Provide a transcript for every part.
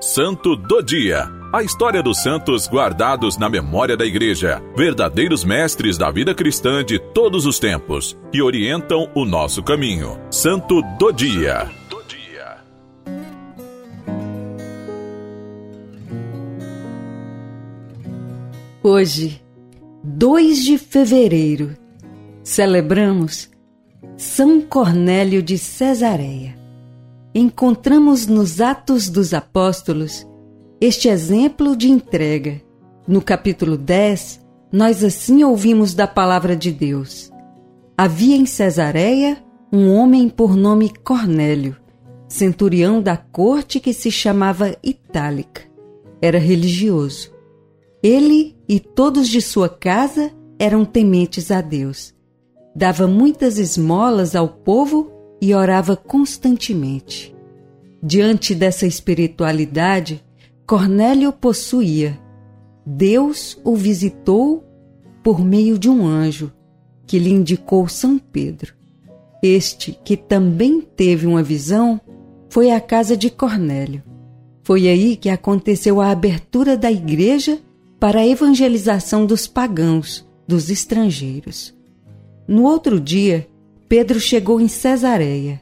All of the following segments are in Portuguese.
Santo do Dia. A história dos santos guardados na memória da Igreja, verdadeiros mestres da vida cristã de todos os tempos, que orientam o nosso caminho. Santo do Dia. Hoje, 2 de fevereiro, celebramos São Cornélio de Cesareia encontramos nos Atos dos Apóstolos este exemplo de entrega. No capítulo 10, nós assim ouvimos da palavra de Deus. Havia em Cesareia um homem por nome Cornélio, centurião da corte que se chamava Itálica. Era religioso. Ele e todos de sua casa eram tementes a Deus. Dava muitas esmolas ao povo e orava constantemente. Diante dessa espiritualidade, Cornélio possuía. Deus o visitou por meio de um anjo que lhe indicou São Pedro. Este, que também teve uma visão, foi à casa de Cornélio. Foi aí que aconteceu a abertura da igreja para a evangelização dos pagãos, dos estrangeiros. No outro dia, Pedro chegou em Cesareia.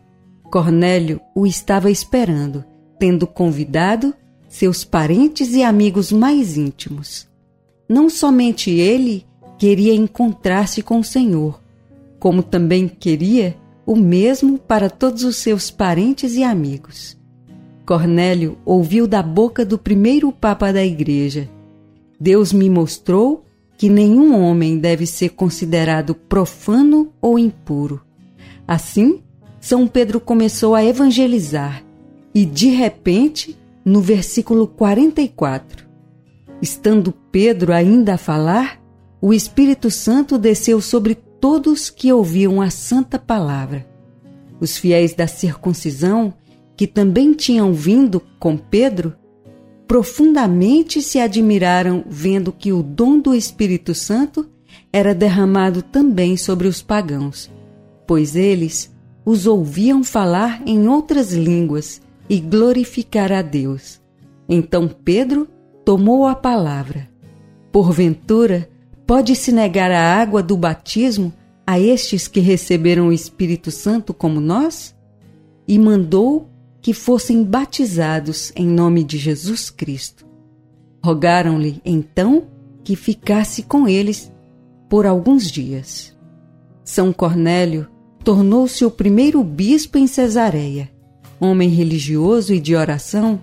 Cornélio o estava esperando, tendo convidado seus parentes e amigos mais íntimos. Não somente ele queria encontrar-se com o Senhor, como também queria o mesmo para todos os seus parentes e amigos. Cornélio ouviu da boca do primeiro Papa da Igreja: Deus me mostrou que nenhum homem deve ser considerado profano ou impuro. Assim, São Pedro começou a evangelizar e, de repente, no versículo 44, estando Pedro ainda a falar, o Espírito Santo desceu sobre todos que ouviam a santa palavra. Os fiéis da circuncisão, que também tinham vindo com Pedro, profundamente se admiraram vendo que o dom do Espírito Santo era derramado também sobre os pagãos pois eles os ouviam falar em outras línguas e glorificar a Deus. Então Pedro tomou a palavra. Porventura, pode-se negar a água do batismo a estes que receberam o Espírito Santo como nós? E mandou que fossem batizados em nome de Jesus Cristo. Rogaram-lhe então que ficasse com eles por alguns dias. São Cornélio tornou-se o primeiro bispo em Cesareia. Homem religioso e de oração,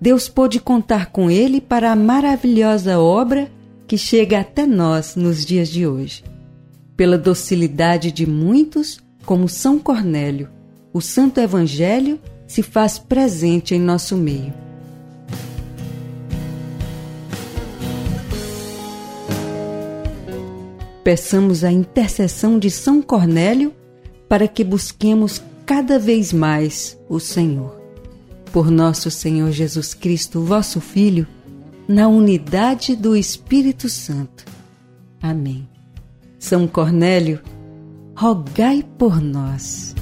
Deus pôde contar com ele para a maravilhosa obra que chega até nós nos dias de hoje. Pela docilidade de muitos, como São Cornélio, o Santo Evangelho se faz presente em nosso meio. Peçamos a intercessão de São Cornélio para que busquemos cada vez mais o Senhor. Por nosso Senhor Jesus Cristo, vosso Filho, na unidade do Espírito Santo. Amém. São Cornélio, rogai por nós.